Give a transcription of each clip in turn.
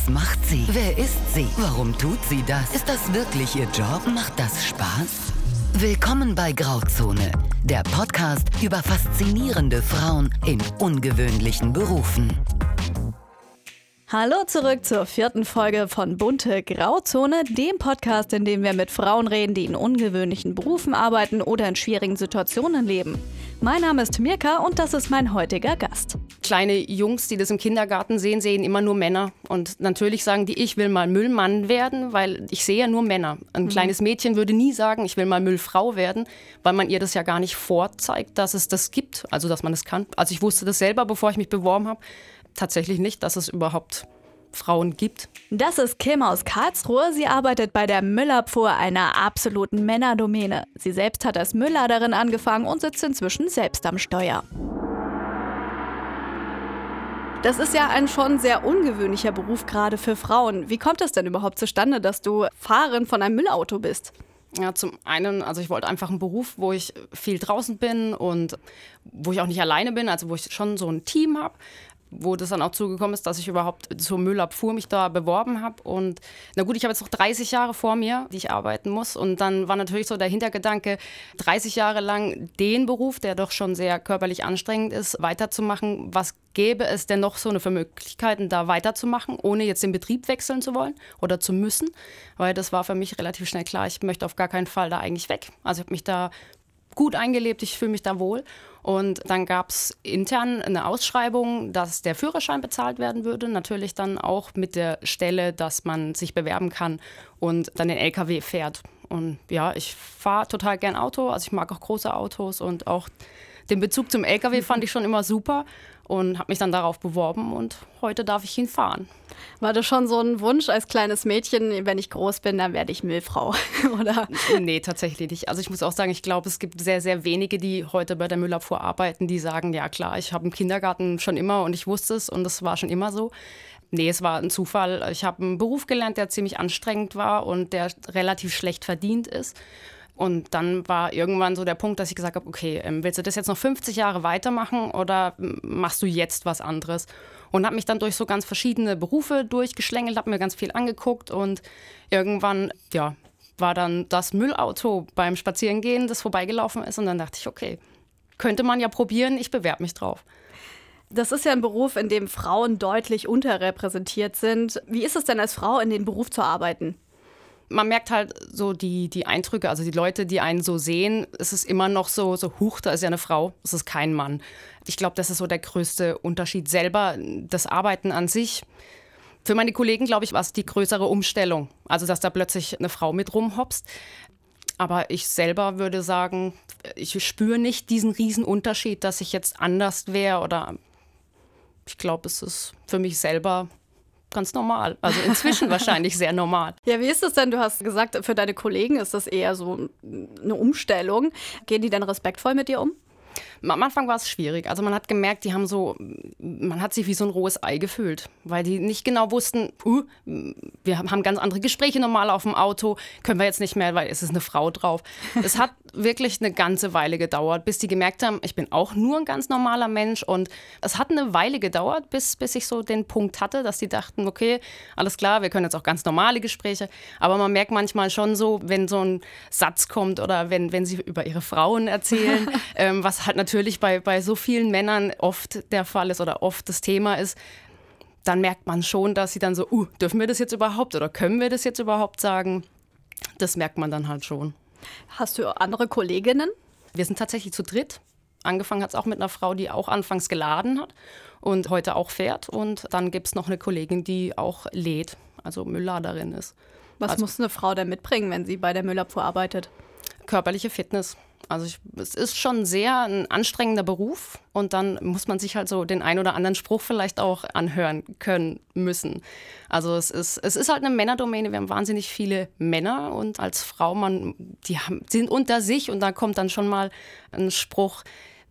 Was macht sie? Wer ist sie? Warum tut sie das? Ist das wirklich ihr Job? Macht das Spaß? Willkommen bei Grauzone, der Podcast über faszinierende Frauen in ungewöhnlichen Berufen. Hallo zurück zur vierten Folge von Bunte Grauzone, dem Podcast, in dem wir mit Frauen reden, die in ungewöhnlichen Berufen arbeiten oder in schwierigen Situationen leben. Mein Name ist Mirka und das ist mein heutiger Gast. Kleine Jungs, die das im Kindergarten sehen, sehen immer nur Männer. Und natürlich sagen die, ich will mal Müllmann werden, weil ich sehe ja nur Männer. Ein mhm. kleines Mädchen würde nie sagen, ich will mal Müllfrau werden, weil man ihr das ja gar nicht vorzeigt, dass es das gibt, also dass man es kann. Also ich wusste das selber, bevor ich mich beworben habe, tatsächlich nicht, dass es überhaupt Frauen gibt. Das ist Kim aus Karlsruhe. Sie arbeitet bei der Müllabfuhr, einer absoluten Männerdomäne. Sie selbst hat als Müllladerin angefangen und sitzt inzwischen selbst am Steuer. Das ist ja ein schon sehr ungewöhnlicher Beruf, gerade für Frauen. Wie kommt es denn überhaupt zustande, dass du Fahrerin von einem Müllauto bist? Ja, zum einen, also ich wollte einfach einen Beruf, wo ich viel draußen bin und wo ich auch nicht alleine bin, also wo ich schon so ein Team habe wo das dann auch zugekommen ist, dass ich überhaupt zur Müllabfuhr mich da beworben habe. Und na gut, ich habe jetzt noch 30 Jahre vor mir, die ich arbeiten muss. Und dann war natürlich so der Hintergedanke, 30 Jahre lang den Beruf, der doch schon sehr körperlich anstrengend ist, weiterzumachen. Was gäbe es denn noch so eine für Möglichkeiten, da weiterzumachen, ohne jetzt den Betrieb wechseln zu wollen oder zu müssen? Weil das war für mich relativ schnell klar, ich möchte auf gar keinen Fall da eigentlich weg. Also ich habe mich da gut eingelebt, ich fühle mich da wohl. Und dann gab es intern eine Ausschreibung, dass der Führerschein bezahlt werden würde. Natürlich dann auch mit der Stelle, dass man sich bewerben kann und dann den LKW fährt. Und ja, ich fahre total gern Auto. Also ich mag auch große Autos und auch den Bezug zum LKW fand ich schon immer super und habe mich dann darauf beworben und heute darf ich ihn fahren. War das schon so ein Wunsch als kleines Mädchen, wenn ich groß bin, dann werde ich Müllfrau, oder? Nee, tatsächlich nicht. Also ich muss auch sagen, ich glaube, es gibt sehr, sehr wenige, die heute bei der Müllabfuhr arbeiten, die sagen, ja klar, ich habe im Kindergarten schon immer und ich wusste es und es war schon immer so. Nee, es war ein Zufall. Ich habe einen Beruf gelernt, der ziemlich anstrengend war und der relativ schlecht verdient ist. Und dann war irgendwann so der Punkt, dass ich gesagt habe, okay, ähm, willst du das jetzt noch 50 Jahre weitermachen oder machst du jetzt was anderes? Und habe mich dann durch so ganz verschiedene Berufe durchgeschlängelt, habe mir ganz viel angeguckt und irgendwann, ja, war dann das Müllauto beim Spazierengehen, das vorbeigelaufen ist und dann dachte ich, okay, könnte man ja probieren, ich bewerbe mich drauf. Das ist ja ein Beruf, in dem Frauen deutlich unterrepräsentiert sind. Wie ist es denn als Frau, in den Beruf zu arbeiten? Man merkt halt so die, die Eindrücke, also die Leute, die einen so sehen, es ist immer noch so, so, huch, da ist ja eine Frau, es ist kein Mann. Ich glaube, das ist so der größte Unterschied. Selber das Arbeiten an sich. Für meine Kollegen, glaube ich, war es die größere Umstellung. Also, dass da plötzlich eine Frau mit rumhopst. Aber ich selber würde sagen, ich spüre nicht diesen riesen Unterschied, dass ich jetzt anders wäre oder ich glaube, es ist für mich selber ganz normal. Also inzwischen wahrscheinlich sehr normal. Ja, wie ist es denn? Du hast gesagt, für deine Kollegen ist das eher so eine Umstellung. Gehen die denn respektvoll mit dir um? Am Anfang war es schwierig. Also man hat gemerkt, die haben so, man hat sich wie so ein rohes Ei gefühlt, weil die nicht genau wussten, uh, wir haben ganz andere Gespräche normal auf dem Auto, können wir jetzt nicht mehr, weil es ist eine Frau drauf. Es hat wirklich eine ganze Weile gedauert, bis die gemerkt haben, ich bin auch nur ein ganz normaler Mensch und es hat eine Weile gedauert, bis, bis ich so den Punkt hatte, dass die dachten, okay, alles klar, wir können jetzt auch ganz normale Gespräche, aber man merkt manchmal schon so, wenn so ein Satz kommt oder wenn, wenn sie über ihre Frauen erzählen, ähm, was halt natürlich bei, bei so vielen Männern oft der Fall ist oder oft das Thema ist, dann merkt man schon, dass sie dann so, uh, dürfen wir das jetzt überhaupt oder können wir das jetzt überhaupt sagen? Das merkt man dann halt schon. Hast du andere Kolleginnen? Wir sind tatsächlich zu dritt. Angefangen hat es auch mit einer Frau, die auch anfangs geladen hat und heute auch fährt. Und dann gibt es noch eine Kollegin, die auch lädt, also Müllladerin ist. Was also, muss eine Frau denn mitbringen, wenn sie bei der Müllabfuhr arbeitet? Körperliche Fitness. Also ich, es ist schon sehr ein anstrengender Beruf und dann muss man sich halt so den ein oder anderen Spruch vielleicht auch anhören können müssen. Also es ist, es ist halt eine Männerdomäne. Wir haben wahnsinnig viele Männer und als Frau, man, die haben, sind unter sich und da kommt dann schon mal ein Spruch,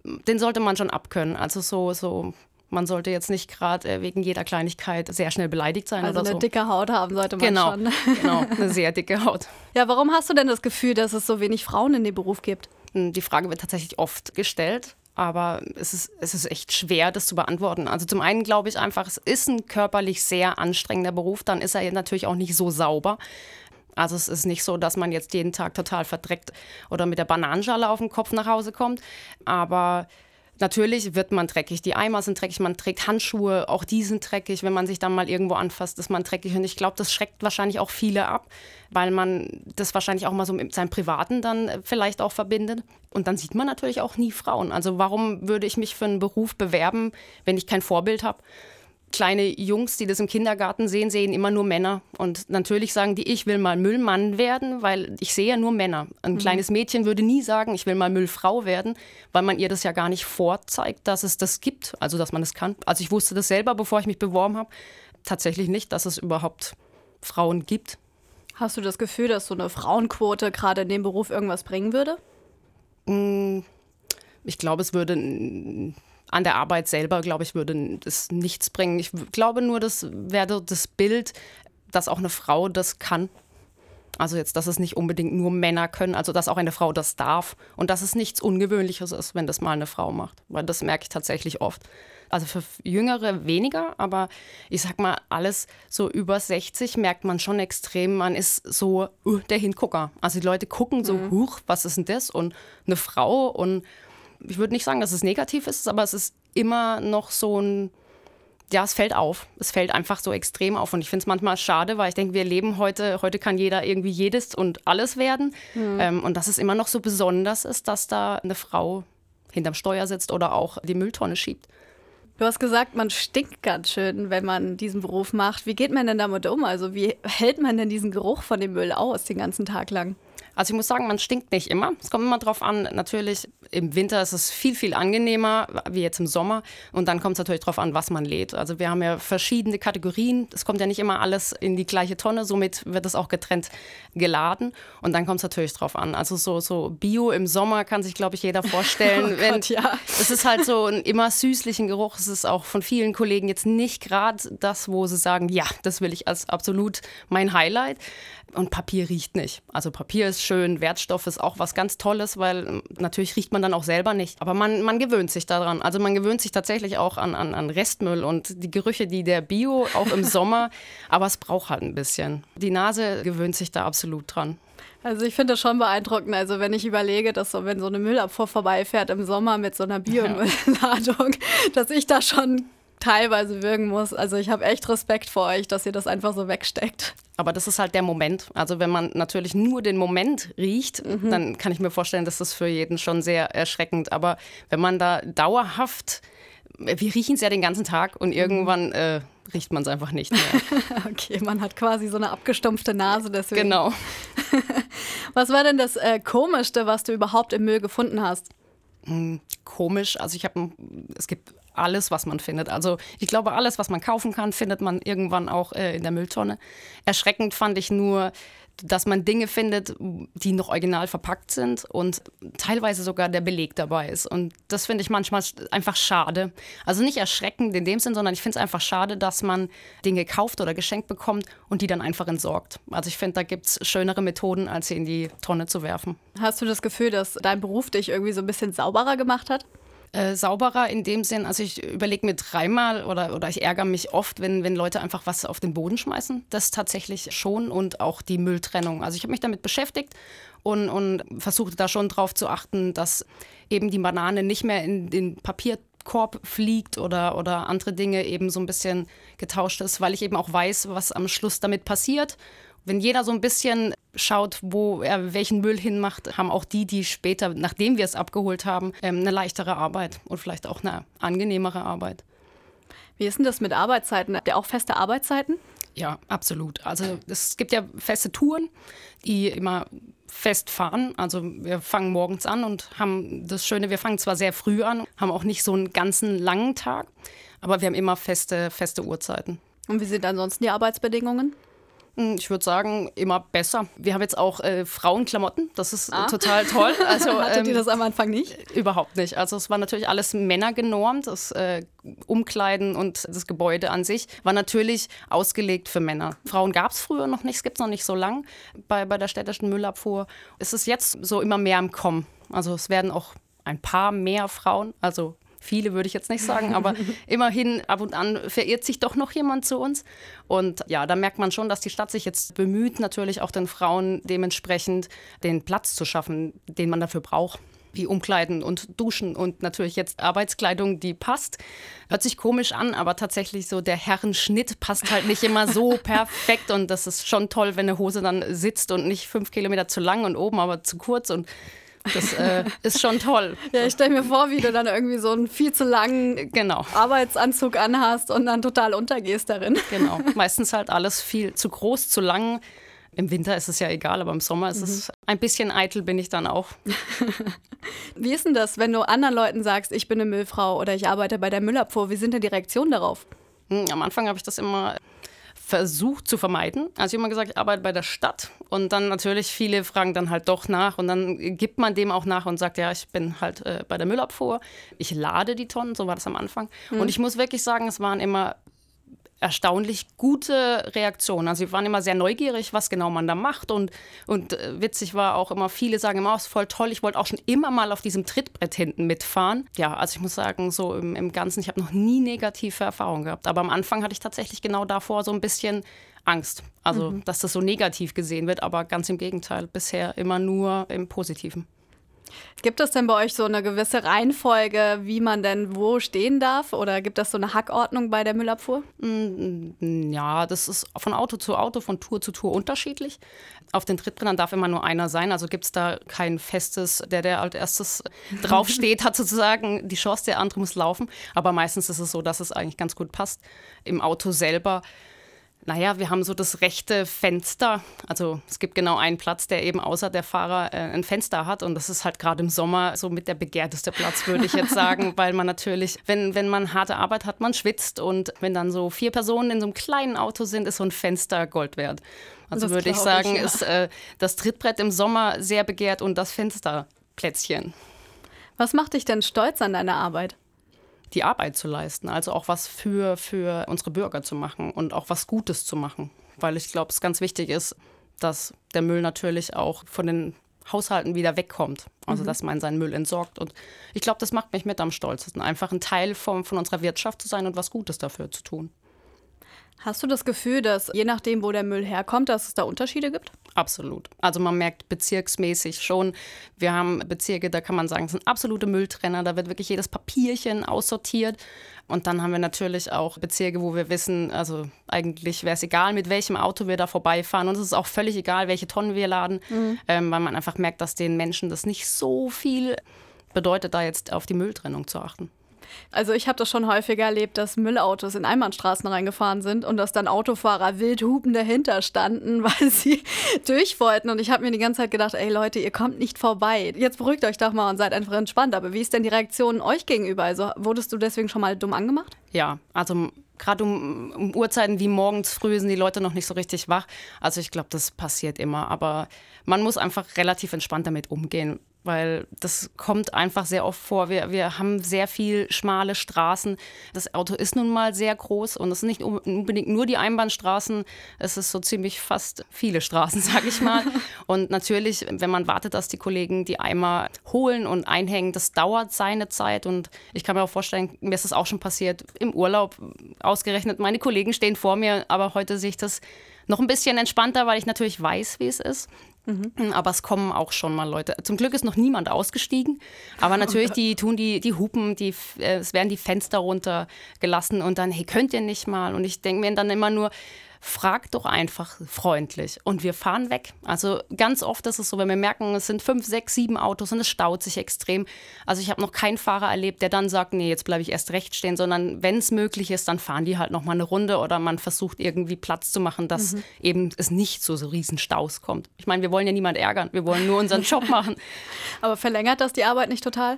den sollte man schon abkönnen. Also so, so man sollte jetzt nicht gerade äh, wegen jeder Kleinigkeit sehr schnell beleidigt sein also oder eine dicke Haut haben sollte man genau, schon. genau, eine sehr dicke Haut. Ja, warum hast du denn das Gefühl, dass es so wenig Frauen in dem Beruf gibt? Die Frage wird tatsächlich oft gestellt. aber es ist, es ist echt schwer, das zu beantworten. Also zum einen glaube ich einfach, es ist ein körperlich sehr anstrengender Beruf, dann ist er natürlich auch nicht so sauber. Also es ist nicht so, dass man jetzt jeden Tag total verdreckt oder mit der Bananenschale auf dem Kopf nach Hause kommt, aber Natürlich wird man dreckig, die Eimer sind dreckig, man trägt Handschuhe, auch die sind dreckig, wenn man sich dann mal irgendwo anfasst, ist man dreckig. Und ich glaube, das schreckt wahrscheinlich auch viele ab, weil man das wahrscheinlich auch mal so mit seinem Privaten dann äh, vielleicht auch verbindet. Und dann sieht man natürlich auch nie Frauen. Also warum würde ich mich für einen Beruf bewerben, wenn ich kein Vorbild habe? Kleine Jungs, die das im Kindergarten sehen, sehen immer nur Männer. Und natürlich sagen die, ich will mal Müllmann werden, weil ich sehe ja nur Männer. Ein mhm. kleines Mädchen würde nie sagen, ich will mal Müllfrau werden, weil man ihr das ja gar nicht vorzeigt, dass es das gibt, also dass man es das kann. Also ich wusste das selber, bevor ich mich beworben habe, tatsächlich nicht, dass es überhaupt Frauen gibt. Hast du das Gefühl, dass so eine Frauenquote gerade in dem Beruf irgendwas bringen würde? Mm, ich glaube, es würde an der Arbeit selber, glaube ich, würde das nichts bringen. Ich glaube nur, das wäre das Bild, dass auch eine Frau das kann. Also jetzt, dass es nicht unbedingt nur Männer können, also dass auch eine Frau das darf und dass es nichts Ungewöhnliches ist, wenn das mal eine Frau macht, weil das merke ich tatsächlich oft. Also für Jüngere weniger, aber ich sag mal, alles so über 60 merkt man schon extrem, man ist so uh, der Hingucker. Also die Leute gucken so, mhm. huch, was ist denn das? Und eine Frau und ich würde nicht sagen, dass es negativ ist, aber es ist immer noch so ein, ja, es fällt auf. Es fällt einfach so extrem auf. Und ich finde es manchmal schade, weil ich denke, wir leben heute, heute kann jeder irgendwie jedes und alles werden. Mhm. Ähm, und dass es immer noch so besonders ist, dass da eine Frau hinterm Steuer sitzt oder auch die Mülltonne schiebt. Du hast gesagt, man stinkt ganz schön, wenn man diesen Beruf macht. Wie geht man denn damit um? Also wie hält man denn diesen Geruch von dem Müll aus den ganzen Tag lang? Also ich muss sagen, man stinkt nicht immer. Es kommt immer drauf an. Natürlich im Winter ist es viel, viel angenehmer, wie jetzt im Sommer. Und dann kommt es natürlich darauf an, was man lädt. Also wir haben ja verschiedene Kategorien. Es kommt ja nicht immer alles in die gleiche Tonne. Somit wird es auch getrennt geladen. Und dann kommt es natürlich drauf an. Also so, so Bio im Sommer kann sich, glaube ich, jeder vorstellen. oh Gott, ja. Es ist halt so ein immer süßlichen Geruch. Es ist auch von vielen Kollegen jetzt nicht gerade das, wo sie sagen, ja, das will ich als absolut mein Highlight. Und Papier riecht nicht. Also Papier ist schön, Wertstoff ist auch was ganz Tolles, weil ähm, natürlich riecht man dann auch selber nicht. Aber man, man gewöhnt sich daran. Also man gewöhnt sich tatsächlich auch an, an, an Restmüll und die Gerüche, die der Bio auch im Sommer, aber es braucht halt ein bisschen. Die Nase gewöhnt sich da absolut dran. Also ich finde das schon beeindruckend. Also wenn ich überlege, dass so, wenn so eine Müllabfuhr vorbeifährt im Sommer mit so einer Biomüllladung, ja. dass ich da schon teilweise wirken muss. Also ich habe echt Respekt vor euch, dass ihr das einfach so wegsteckt. Aber das ist halt der Moment. Also wenn man natürlich nur den Moment riecht, mhm. dann kann ich mir vorstellen, dass das für jeden schon sehr erschreckend. Aber wenn man da dauerhaft, wir riechen es ja den ganzen Tag und mhm. irgendwann äh, riecht man es einfach nicht mehr. okay, man hat quasi so eine abgestumpfte Nase deswegen. Genau. was war denn das äh, Komischste, was du überhaupt im Müll gefunden hast? Komisch. Also ich habe, es gibt alles, was man findet. Also ich glaube, alles, was man kaufen kann, findet man irgendwann auch äh, in der Mülltonne. Erschreckend fand ich nur, dass man Dinge findet, die noch original verpackt sind und teilweise sogar der Beleg dabei ist. Und das finde ich manchmal einfach schade. Also nicht erschreckend in dem Sinn, sondern ich finde es einfach schade, dass man Dinge kauft oder geschenkt bekommt und die dann einfach entsorgt. Also ich finde, da gibt es schönere Methoden, als sie in die Tonne zu werfen. Hast du das Gefühl, dass dein Beruf dich irgendwie so ein bisschen sauberer gemacht hat? Äh, sauberer in dem Sinn, also ich überlege mir dreimal oder, oder ich ärgere mich oft, wenn, wenn Leute einfach was auf den Boden schmeißen. Das tatsächlich schon und auch die Mülltrennung. Also ich habe mich damit beschäftigt und, und versuchte da schon drauf zu achten, dass eben die Banane nicht mehr in den Papierkorb fliegt oder, oder andere Dinge eben so ein bisschen getauscht ist, weil ich eben auch weiß, was am Schluss damit passiert wenn jeder so ein bisschen schaut, wo er welchen Müll hinmacht, haben auch die, die später, nachdem wir es abgeholt haben, ähm, eine leichtere Arbeit und vielleicht auch eine angenehmere Arbeit. Wie ist denn das mit Arbeitszeiten? Habt ihr auch feste Arbeitszeiten? Ja, absolut. Also es gibt ja feste Touren, die immer fest fahren. Also wir fangen morgens an und haben das Schöne, wir fangen zwar sehr früh an, haben auch nicht so einen ganzen langen Tag, aber wir haben immer feste, feste Uhrzeiten. Und wie sind ansonsten die Arbeitsbedingungen? Ich würde sagen, immer besser. Wir haben jetzt auch äh, Frauenklamotten, das ist ah. total toll. Also, Hattet ähm, ihr das am Anfang nicht? Überhaupt nicht. Also es war natürlich alles Männer genormt. Das äh, Umkleiden und das Gebäude an sich war natürlich ausgelegt für Männer. Frauen gab es früher noch nicht, es gibt es noch nicht so lang bei, bei der städtischen Müllabfuhr. Es ist jetzt so immer mehr im Kommen. Also es werden auch ein paar mehr Frauen, also viele würde ich jetzt nicht sagen, aber immerhin ab und an verirrt sich doch noch jemand zu uns. Und ja, da merkt man schon, dass die Stadt sich jetzt bemüht, natürlich auch den Frauen dementsprechend den Platz zu schaffen, den man dafür braucht wie Umkleiden und Duschen und natürlich jetzt Arbeitskleidung, die passt. Hört sich komisch an, aber tatsächlich so der Herrenschnitt passt halt nicht immer so perfekt und das ist schon toll, wenn eine Hose dann sitzt und nicht fünf Kilometer zu lang und oben aber zu kurz und das äh, ist schon toll. Ja, ich stelle mir vor, wie du dann irgendwie so einen viel zu langen genau. Arbeitsanzug anhast und dann total untergehst darin. Genau. Meistens halt alles viel zu groß, zu lang. Im Winter ist es ja egal, aber im Sommer ist mhm. es ein bisschen eitel, bin ich dann auch. Wie ist denn das, wenn du anderen Leuten sagst, ich bin eine Müllfrau oder ich arbeite bei der Müllabfuhr? Wie sind denn die Reaktionen darauf? Hm, am Anfang habe ich das immer versucht zu vermeiden. Also ich habe immer gesagt, ich arbeite bei der Stadt und dann natürlich viele fragen dann halt doch nach und dann gibt man dem auch nach und sagt, ja, ich bin halt äh, bei der Müllabfuhr. Ich lade die Tonnen, so war das am Anfang. Mhm. Und ich muss wirklich sagen, es waren immer erstaunlich gute Reaktionen. Also sie waren immer sehr neugierig, was genau man da macht. Und, und äh, witzig war auch immer, viele sagen immer, oh, ist voll toll, ich wollte auch schon immer mal auf diesem Trittbrett hinten mitfahren. Ja, also ich muss sagen, so im, im Ganzen, ich habe noch nie negative Erfahrungen gehabt. Aber am Anfang hatte ich tatsächlich genau davor so ein bisschen Angst. Also, mhm. dass das so negativ gesehen wird, aber ganz im Gegenteil, bisher immer nur im Positiven. Gibt es denn bei euch so eine gewisse Reihenfolge, wie man denn wo stehen darf? Oder gibt es so eine Hackordnung bei der Müllabfuhr? Mm, ja, das ist von Auto zu Auto, von Tour zu Tour unterschiedlich. Auf den Trittbrettern darf immer nur einer sein. Also gibt es da kein festes, der, der als erstes draufsteht, hat sozusagen die Chance, der andere muss laufen. Aber meistens ist es so, dass es eigentlich ganz gut passt. Im Auto selber naja, wir haben so das rechte Fenster. Also es gibt genau einen Platz, der eben außer der Fahrer äh, ein Fenster hat. Und das ist halt gerade im Sommer so mit der begehrteste Platz, würde ich jetzt sagen, weil man natürlich, wenn, wenn man harte Arbeit hat, man schwitzt. Und wenn dann so vier Personen in so einem kleinen Auto sind, ist so ein Fenster Gold wert. Also würde ich sagen, ich, ja. ist äh, das Trittbrett im Sommer sehr begehrt und das Fensterplätzchen. Was macht dich denn stolz an deiner Arbeit? Die Arbeit zu leisten, also auch was für, für unsere Bürger zu machen und auch was Gutes zu machen. Weil ich glaube, es ganz wichtig ist, dass der Müll natürlich auch von den Haushalten wieder wegkommt. Also, mhm. dass man seinen Müll entsorgt. Und ich glaube, das macht mich mit am stolzesten, einfach ein Teil von, von unserer Wirtschaft zu sein und was Gutes dafür zu tun. Hast du das Gefühl, dass je nachdem, wo der Müll herkommt, dass es da Unterschiede gibt? Absolut. Also man merkt bezirksmäßig schon, wir haben Bezirke, da kann man sagen, es sind absolute Mülltrenner, da wird wirklich jedes Papierchen aussortiert. Und dann haben wir natürlich auch Bezirke, wo wir wissen, also eigentlich wäre es egal, mit welchem Auto wir da vorbeifahren. Und es ist auch völlig egal, welche Tonnen wir laden, mhm. ähm, weil man einfach merkt, dass den Menschen das nicht so viel bedeutet, da jetzt auf die Mülltrennung zu achten. Also ich habe das schon häufiger erlebt, dass Müllautos in Einbahnstraßen reingefahren sind und dass dann Autofahrer wild hupen dahinter standen, weil sie durch wollten. Und ich habe mir die ganze Zeit gedacht, ey Leute, ihr kommt nicht vorbei. Jetzt beruhigt euch doch mal und seid einfach entspannt. Aber wie ist denn die Reaktion euch gegenüber? Also wurdest du deswegen schon mal dumm angemacht? Ja, also gerade um, um, Uhrzeiten wie morgens früh sind die Leute noch nicht so richtig wach. Also ich glaube, das passiert immer. Aber man muss einfach relativ entspannt damit umgehen weil das kommt einfach sehr oft vor. Wir, wir haben sehr viel schmale Straßen. Das Auto ist nun mal sehr groß und es sind nicht unbedingt nur die Einbahnstraßen, es ist so ziemlich fast viele Straßen, sage ich mal. und natürlich, wenn man wartet, dass die Kollegen die Eimer holen und einhängen, das dauert seine Zeit und ich kann mir auch vorstellen, mir ist das auch schon passiert im Urlaub ausgerechnet. Meine Kollegen stehen vor mir, aber heute sehe ich das noch ein bisschen entspannter, weil ich natürlich weiß, wie es ist. Mhm. Aber es kommen auch schon mal Leute. Zum Glück ist noch niemand ausgestiegen. Aber natürlich, die tun die, die Hupen, die, äh, es werden die Fenster runtergelassen und dann, hey, könnt ihr nicht mal? Und ich denke mir dann immer nur, fragt doch einfach freundlich und wir fahren weg. Also ganz oft ist es so, wenn wir merken, es sind fünf, sechs, sieben Autos und es staut sich extrem. Also ich habe noch keinen Fahrer erlebt, der dann sagt, nee, jetzt bleibe ich erst recht stehen, sondern wenn es möglich ist, dann fahren die halt noch mal eine Runde oder man versucht irgendwie Platz zu machen, dass mhm. eben es nicht zu so riesen Staus kommt. Ich meine, wir wollen ja niemand ärgern, wir wollen nur unseren Job machen. Aber verlängert das die Arbeit nicht total?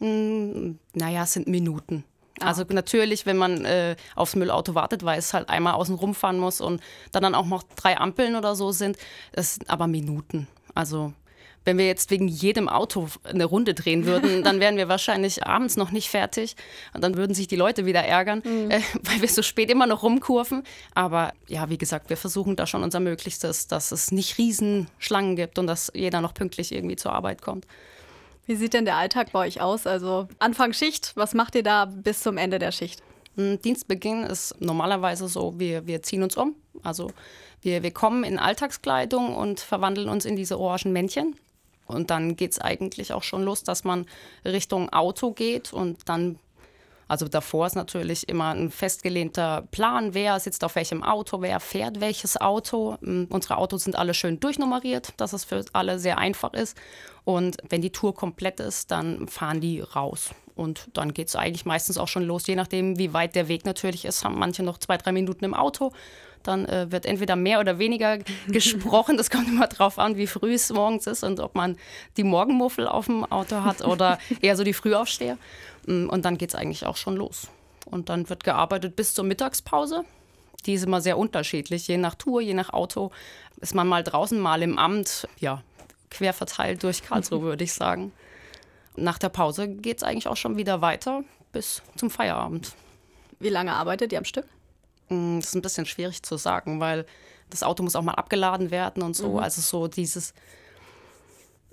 Mm, naja, es sind Minuten. Ah. Also natürlich, wenn man äh, aufs Müllauto wartet, weil es halt einmal außen rumfahren muss und dann, dann auch noch drei Ampeln oder so sind, das sind aber Minuten. Also wenn wir jetzt wegen jedem Auto eine Runde drehen würden, dann wären wir wahrscheinlich abends noch nicht fertig und dann würden sich die Leute wieder ärgern, mhm. äh, weil wir so spät immer noch rumkurven. Aber ja, wie gesagt, wir versuchen da schon unser Möglichstes, dass es nicht Riesenschlangen gibt und dass jeder noch pünktlich irgendwie zur Arbeit kommt. Wie sieht denn der Alltag bei euch aus? Also Anfang Schicht, was macht ihr da bis zum Ende der Schicht? Hm, Dienstbeginn ist normalerweise so, wir, wir ziehen uns um. Also wir, wir kommen in Alltagskleidung und verwandeln uns in diese orangen Männchen. Und dann geht es eigentlich auch schon los, dass man Richtung Auto geht und dann also davor ist natürlich immer ein festgelehnter Plan, wer sitzt auf welchem Auto, wer fährt welches Auto. Hm, unsere Autos sind alle schön durchnummeriert, dass es für alle sehr einfach ist. Und wenn die Tour komplett ist, dann fahren die raus. Und dann geht es eigentlich meistens auch schon los, je nachdem, wie weit der Weg natürlich ist, haben manche noch zwei, drei Minuten im Auto. Dann äh, wird entweder mehr oder weniger gesprochen. Das kommt immer drauf an, wie früh es morgens ist und ob man die Morgenmuffel auf dem Auto hat oder eher so die Frühaufsteher. Und dann geht es eigentlich auch schon los. Und dann wird gearbeitet bis zur Mittagspause. Die ist immer sehr unterschiedlich, je nach Tour, je nach Auto. Ist man mal draußen, mal im Amt, ja, quer verteilt durch Karlsruhe, würde ich sagen. Nach der Pause geht es eigentlich auch schon wieder weiter bis zum Feierabend. Wie lange arbeitet ihr am Stück? Mm, das ist ein bisschen schwierig zu sagen, weil das Auto muss auch mal abgeladen werden und so. Mhm. Also so dieses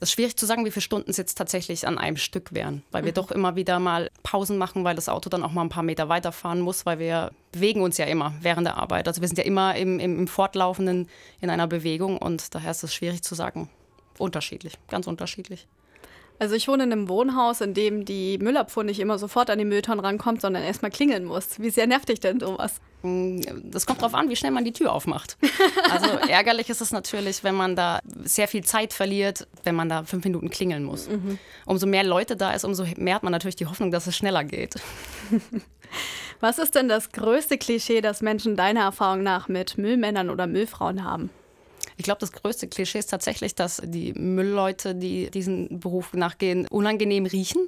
es ist schwierig zu sagen, wie viele Stunden es jetzt tatsächlich an einem Stück wären, weil wir mhm. doch immer wieder mal Pausen machen, weil das Auto dann auch mal ein paar Meter weiterfahren muss, weil wir bewegen uns ja immer während der Arbeit. Also wir sind ja immer im, im, im Fortlaufenden in einer Bewegung und daher ist es schwierig zu sagen. Unterschiedlich, ganz unterschiedlich. Also ich wohne in einem Wohnhaus, in dem die Müllabfuhr nicht immer sofort an die Mülltonnen rankommt, sondern erstmal klingeln muss. Wie sehr nervt dich denn sowas? Mm, das kommt darauf an, wie schnell man die Tür aufmacht. Also ärgerlich ist es natürlich, wenn man da sehr viel Zeit verliert, wenn man da fünf Minuten klingeln muss. Mhm. Umso mehr Leute da ist, umso mehr hat man natürlich die Hoffnung, dass es schneller geht. Was ist denn das größte Klischee, das Menschen deiner Erfahrung nach mit Müllmännern oder Müllfrauen haben? Ich glaube, das größte Klischee ist tatsächlich, dass die Müllleute, die diesen Beruf nachgehen, unangenehm riechen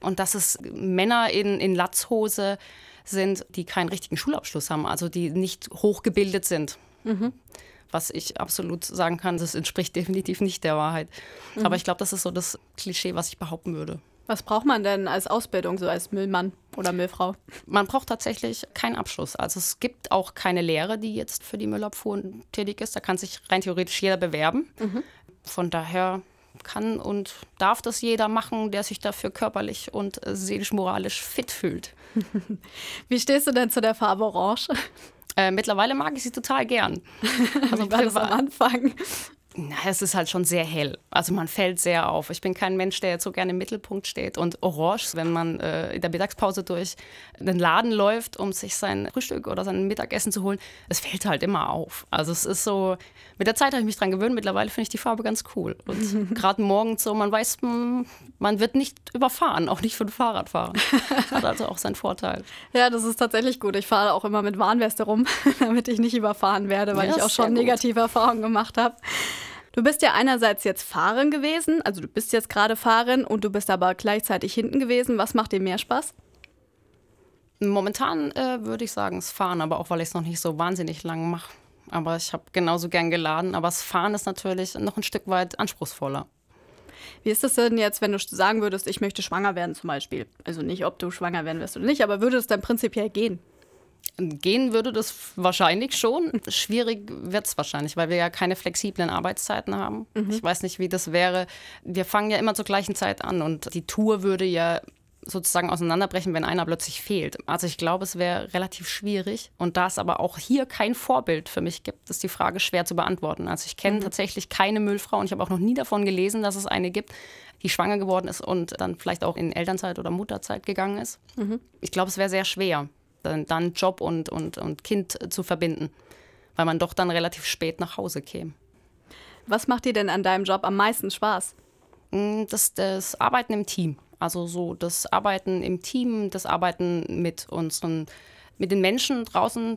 und dass es Männer in, in Latzhose sind, die keinen richtigen Schulabschluss haben, also die nicht hochgebildet sind. Mhm. Was ich absolut sagen kann, das entspricht definitiv nicht der Wahrheit. Mhm. Aber ich glaube, das ist so das Klischee, was ich behaupten würde. Was braucht man denn als Ausbildung, so als Müllmann oder Müllfrau? Man braucht tatsächlich keinen Abschluss. Also es gibt auch keine Lehre, die jetzt für die Müllabfuhr tätig ist. Da kann sich rein theoretisch jeder bewerben. Mhm. Von daher kann und darf das jeder machen, der sich dafür körperlich und seelisch-moralisch fit fühlt. Wie stehst du denn zu der Farbe Orange? Äh, mittlerweile mag ich sie total gern. Also Wie war das am Anfang? Na, es ist halt schon sehr hell. Also man fällt sehr auf. Ich bin kein Mensch, der jetzt so gerne im Mittelpunkt steht. Und orange, wenn man äh, in der Mittagspause durch den Laden läuft, um sich sein Frühstück oder sein Mittagessen zu holen, es fällt halt immer auf. Also es ist so, mit der Zeit habe ich mich dran gewöhnt. Mittlerweile finde ich die Farbe ganz cool. Und gerade morgens so, man weiß, hm, man wird nicht überfahren, auch nicht von Fahrradfahren. Hat also auch seinen Vorteil. Ja, das ist tatsächlich gut. Ich fahre auch immer mit Warnweste rum, damit ich nicht überfahren werde, weil ja, ich auch schon negative Erfahrungen gemacht habe. Du bist ja einerseits jetzt Fahrerin gewesen, also du bist jetzt gerade Fahrerin und du bist aber gleichzeitig hinten gewesen. Was macht dir mehr Spaß? Momentan äh, würde ich sagen, das Fahren, aber auch weil ich es noch nicht so wahnsinnig lang mache. Aber ich habe genauso gern geladen. Aber das Fahren ist natürlich noch ein Stück weit anspruchsvoller. Wie ist das denn jetzt, wenn du sagen würdest, ich möchte schwanger werden zum Beispiel? Also nicht, ob du schwanger werden wirst oder nicht, aber würde es dann prinzipiell gehen? Gehen würde das wahrscheinlich schon. Schwierig wird es wahrscheinlich, weil wir ja keine flexiblen Arbeitszeiten haben. Mhm. Ich weiß nicht, wie das wäre. Wir fangen ja immer zur gleichen Zeit an und die Tour würde ja sozusagen auseinanderbrechen, wenn einer plötzlich fehlt. Also ich glaube, es wäre relativ schwierig. Und da es aber auch hier kein Vorbild für mich gibt, ist die Frage schwer zu beantworten. Also ich kenne mhm. tatsächlich keine Müllfrau und ich habe auch noch nie davon gelesen, dass es eine gibt, die schwanger geworden ist und dann vielleicht auch in Elternzeit oder Mutterzeit gegangen ist. Mhm. Ich glaube, es wäre sehr schwer dann Job und, und, und Kind zu verbinden, weil man doch dann relativ spät nach Hause käme. Was macht dir denn an deinem Job am meisten Spaß? Mm, das, das Arbeiten im Team. Also so das Arbeiten im Team, das Arbeiten mit unseren, mit den Menschen draußen,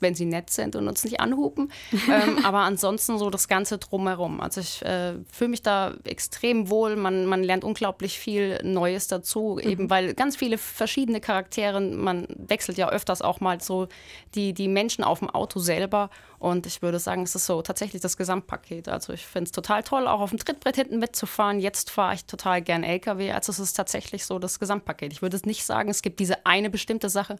wenn sie nett sind und uns nicht anhupen. ähm, aber ansonsten so das Ganze drumherum. Also ich äh, fühle mich da extrem wohl. Man, man lernt unglaublich viel Neues dazu, mhm. eben weil ganz viele verschiedene Charaktere, man wechselt ja öfters auch mal so die, die Menschen auf dem Auto selber. Und ich würde sagen, es ist so tatsächlich das Gesamtpaket. Also ich finde es total toll, auch auf dem Trittbrett hinten mitzufahren. Jetzt fahre ich total gern LKW. Also es ist tatsächlich so das Gesamtpaket. Ich würde es nicht sagen, es gibt diese eine bestimmte Sache,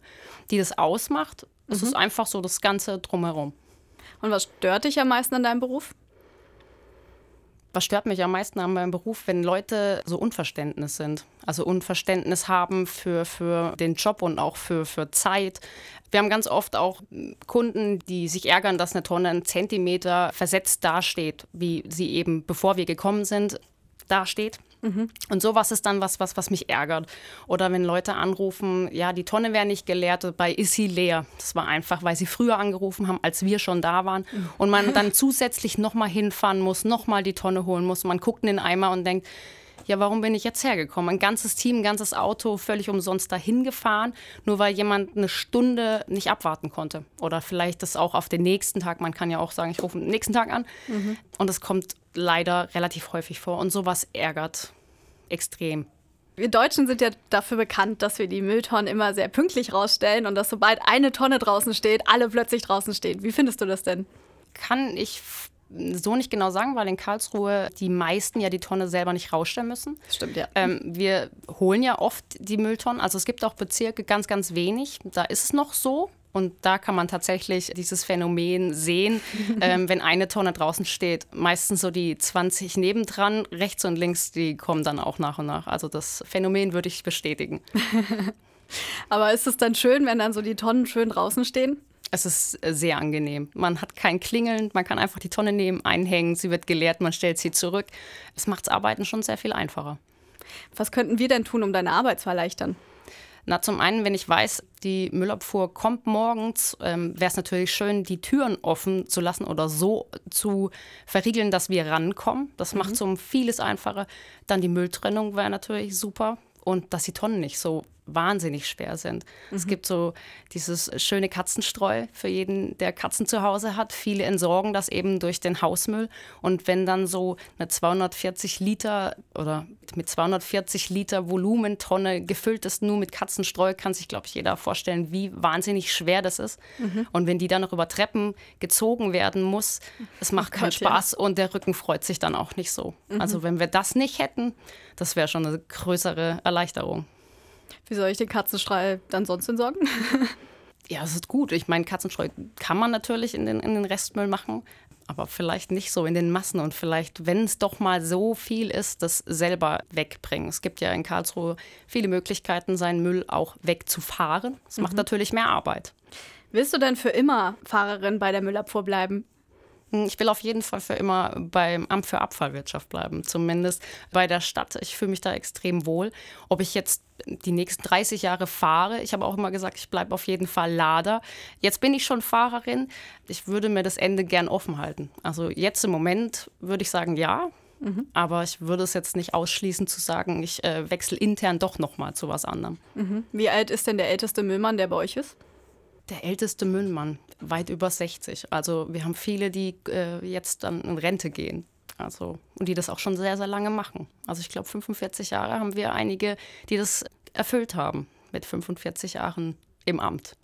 die das ausmacht. Es mhm. ist einfach so das Ganze drumherum. Und was stört dich am meisten an deinem Beruf? Was stört mich am meisten an meinem Beruf, wenn Leute so Unverständnis sind? Also Unverständnis haben für, für den Job und auch für, für Zeit. Wir haben ganz oft auch Kunden, die sich ärgern, dass eine Tonne einen Zentimeter versetzt dasteht, wie sie eben, bevor wir gekommen sind, dasteht. Mhm. Und sowas ist dann was, was, was mich ärgert. Oder wenn Leute anrufen, ja, die Tonne wäre nicht geleert, dabei ist sie leer. Das war einfach, weil sie früher angerufen haben, als wir schon da waren. Und man dann zusätzlich nochmal hinfahren muss, nochmal die Tonne holen muss. Man guckt in den Eimer und denkt, ja, warum bin ich jetzt hergekommen? Ein ganzes Team, ein ganzes Auto völlig umsonst dahin gefahren, nur weil jemand eine Stunde nicht abwarten konnte. Oder vielleicht das auch auf den nächsten Tag. Man kann ja auch sagen, ich rufe den nächsten Tag an. Mhm. Und es kommt leider relativ häufig vor. Und sowas ärgert extrem. Wir Deutschen sind ja dafür bekannt, dass wir die Mülltonnen immer sehr pünktlich rausstellen und dass sobald eine Tonne draußen steht, alle plötzlich draußen stehen. Wie findest du das denn? Kann ich so nicht genau sagen, weil in Karlsruhe die meisten ja die Tonne selber nicht rausstellen müssen. Stimmt, ja. Ähm, wir holen ja oft die Mülltonnen. Also es gibt auch Bezirke ganz, ganz wenig. Da ist es noch so. Und da kann man tatsächlich dieses Phänomen sehen, ähm, wenn eine Tonne draußen steht. Meistens so die 20 nebendran, rechts und links, die kommen dann auch nach und nach. Also das Phänomen würde ich bestätigen. Aber ist es dann schön, wenn dann so die Tonnen schön draußen stehen? Es ist äh, sehr angenehm. Man hat kein Klingeln, man kann einfach die Tonne nehmen, einhängen, sie wird geleert, man stellt sie zurück. Es macht das Arbeiten schon sehr viel einfacher. Was könnten wir denn tun, um deine Arbeit zu erleichtern? Na, zum einen, wenn ich weiß, die Müllabfuhr kommt morgens, ähm, wäre es natürlich schön, die Türen offen zu lassen oder so zu verriegeln, dass wir rankommen. Das mhm. macht so vieles einfacher. Dann die Mülltrennung wäre natürlich super und dass die Tonnen nicht so wahnsinnig schwer sind. Mhm. Es gibt so dieses schöne Katzenstreu für jeden, der Katzen zu Hause hat. Viele entsorgen das eben durch den Hausmüll. Und wenn dann so eine 240 Liter oder mit 240 Liter Volumentonne gefüllt ist, nur mit Katzenstreu, kann sich, glaube ich, jeder vorstellen, wie wahnsinnig schwer das ist. Mhm. Und wenn die dann noch über Treppen gezogen werden muss, es macht oh keinen Spaß ja. und der Rücken freut sich dann auch nicht so. Mhm. Also wenn wir das nicht hätten, das wäre schon eine größere Erleichterung. Wie soll ich den Katzenstreu dann sonst entsorgen? ja, das ist gut. Ich meine, Katzenstreu kann man natürlich in den, in den Restmüll machen, aber vielleicht nicht so in den Massen und vielleicht, wenn es doch mal so viel ist, das selber wegbringen. Es gibt ja in Karlsruhe viele Möglichkeiten, seinen Müll auch wegzufahren. Das mhm. macht natürlich mehr Arbeit. Willst du denn für immer Fahrerin bei der Müllabfuhr bleiben? Hm, ich will auf jeden Fall für immer beim Amt für Abfallwirtschaft bleiben, zumindest bei der Stadt. Ich fühle mich da extrem wohl. Ob ich jetzt die nächsten 30 Jahre fahre, ich habe auch immer gesagt, ich bleibe auf jeden Fall Lader. Jetzt bin ich schon Fahrerin. Ich würde mir das Ende gern offen halten. Also jetzt im Moment würde ich sagen, ja. Mhm. Aber ich würde es jetzt nicht ausschließen zu sagen, ich äh, wechsle intern doch noch mal zu was anderem. Mhm. Wie alt ist denn der älteste Müllmann, der bei euch ist? Der älteste Müllmann, weit über 60. Also wir haben viele, die äh, jetzt dann in Rente gehen. Also, und die das auch schon sehr, sehr lange machen. Also ich glaube, 45 Jahre haben wir einige, die das erfüllt haben mit 45 Jahren im Amt.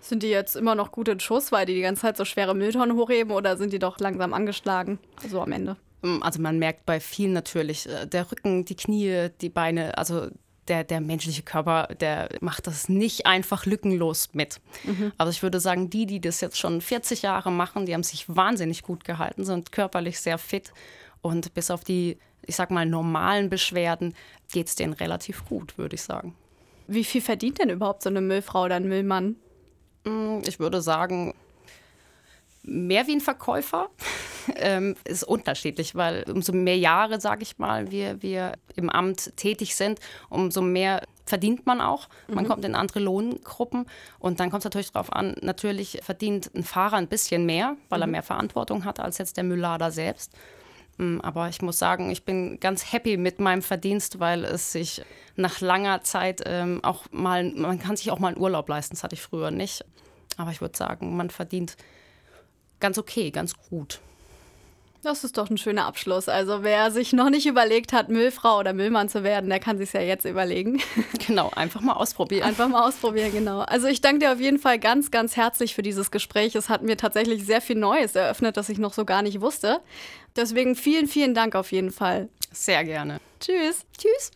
Sind die jetzt immer noch gut in Schuss, weil die die ganze Zeit so schwere Mülltonnen hochheben oder sind die doch langsam angeschlagen, so also am Ende? Also man merkt bei vielen natürlich, äh, der Rücken, die Knie, die Beine, also der, der menschliche Körper, der macht das nicht einfach lückenlos mit. Mhm. Also ich würde sagen, die, die das jetzt schon 40 Jahre machen, die haben sich wahnsinnig gut gehalten, sind körperlich sehr fit und bis auf die, ich sag mal, normalen Beschwerden geht es denen relativ gut, würde ich sagen. Wie viel verdient denn überhaupt so eine Müllfrau oder ein Müllmann? Mm, ich würde sagen, mehr wie ein Verkäufer. ähm, ist unterschiedlich, weil umso mehr Jahre, sage ich mal, wir, wir im Amt tätig sind, umso mehr verdient man auch. Man mhm. kommt in andere Lohngruppen und dann kommt es natürlich darauf an, natürlich verdient ein Fahrer ein bisschen mehr, weil mhm. er mehr Verantwortung hat als jetzt der Müllader selbst. Mm, aber ich muss sagen, ich bin ganz happy mit meinem Verdienst, weil es sich nach langer Zeit ähm, auch mal, man kann sich auch mal einen Urlaub leisten, das hatte ich früher nicht. Aber ich würde sagen, man verdient ganz okay, ganz gut. Das ist doch ein schöner Abschluss. Also wer sich noch nicht überlegt hat, Müllfrau oder Müllmann zu werden, der kann sich ja jetzt überlegen. Genau, einfach mal ausprobieren. Einfach mal ausprobieren, genau. Also ich danke dir auf jeden Fall ganz, ganz herzlich für dieses Gespräch. Es hat mir tatsächlich sehr viel Neues eröffnet, das ich noch so gar nicht wusste. Deswegen vielen, vielen Dank auf jeden Fall. Sehr gerne. Tschüss. Tschüss.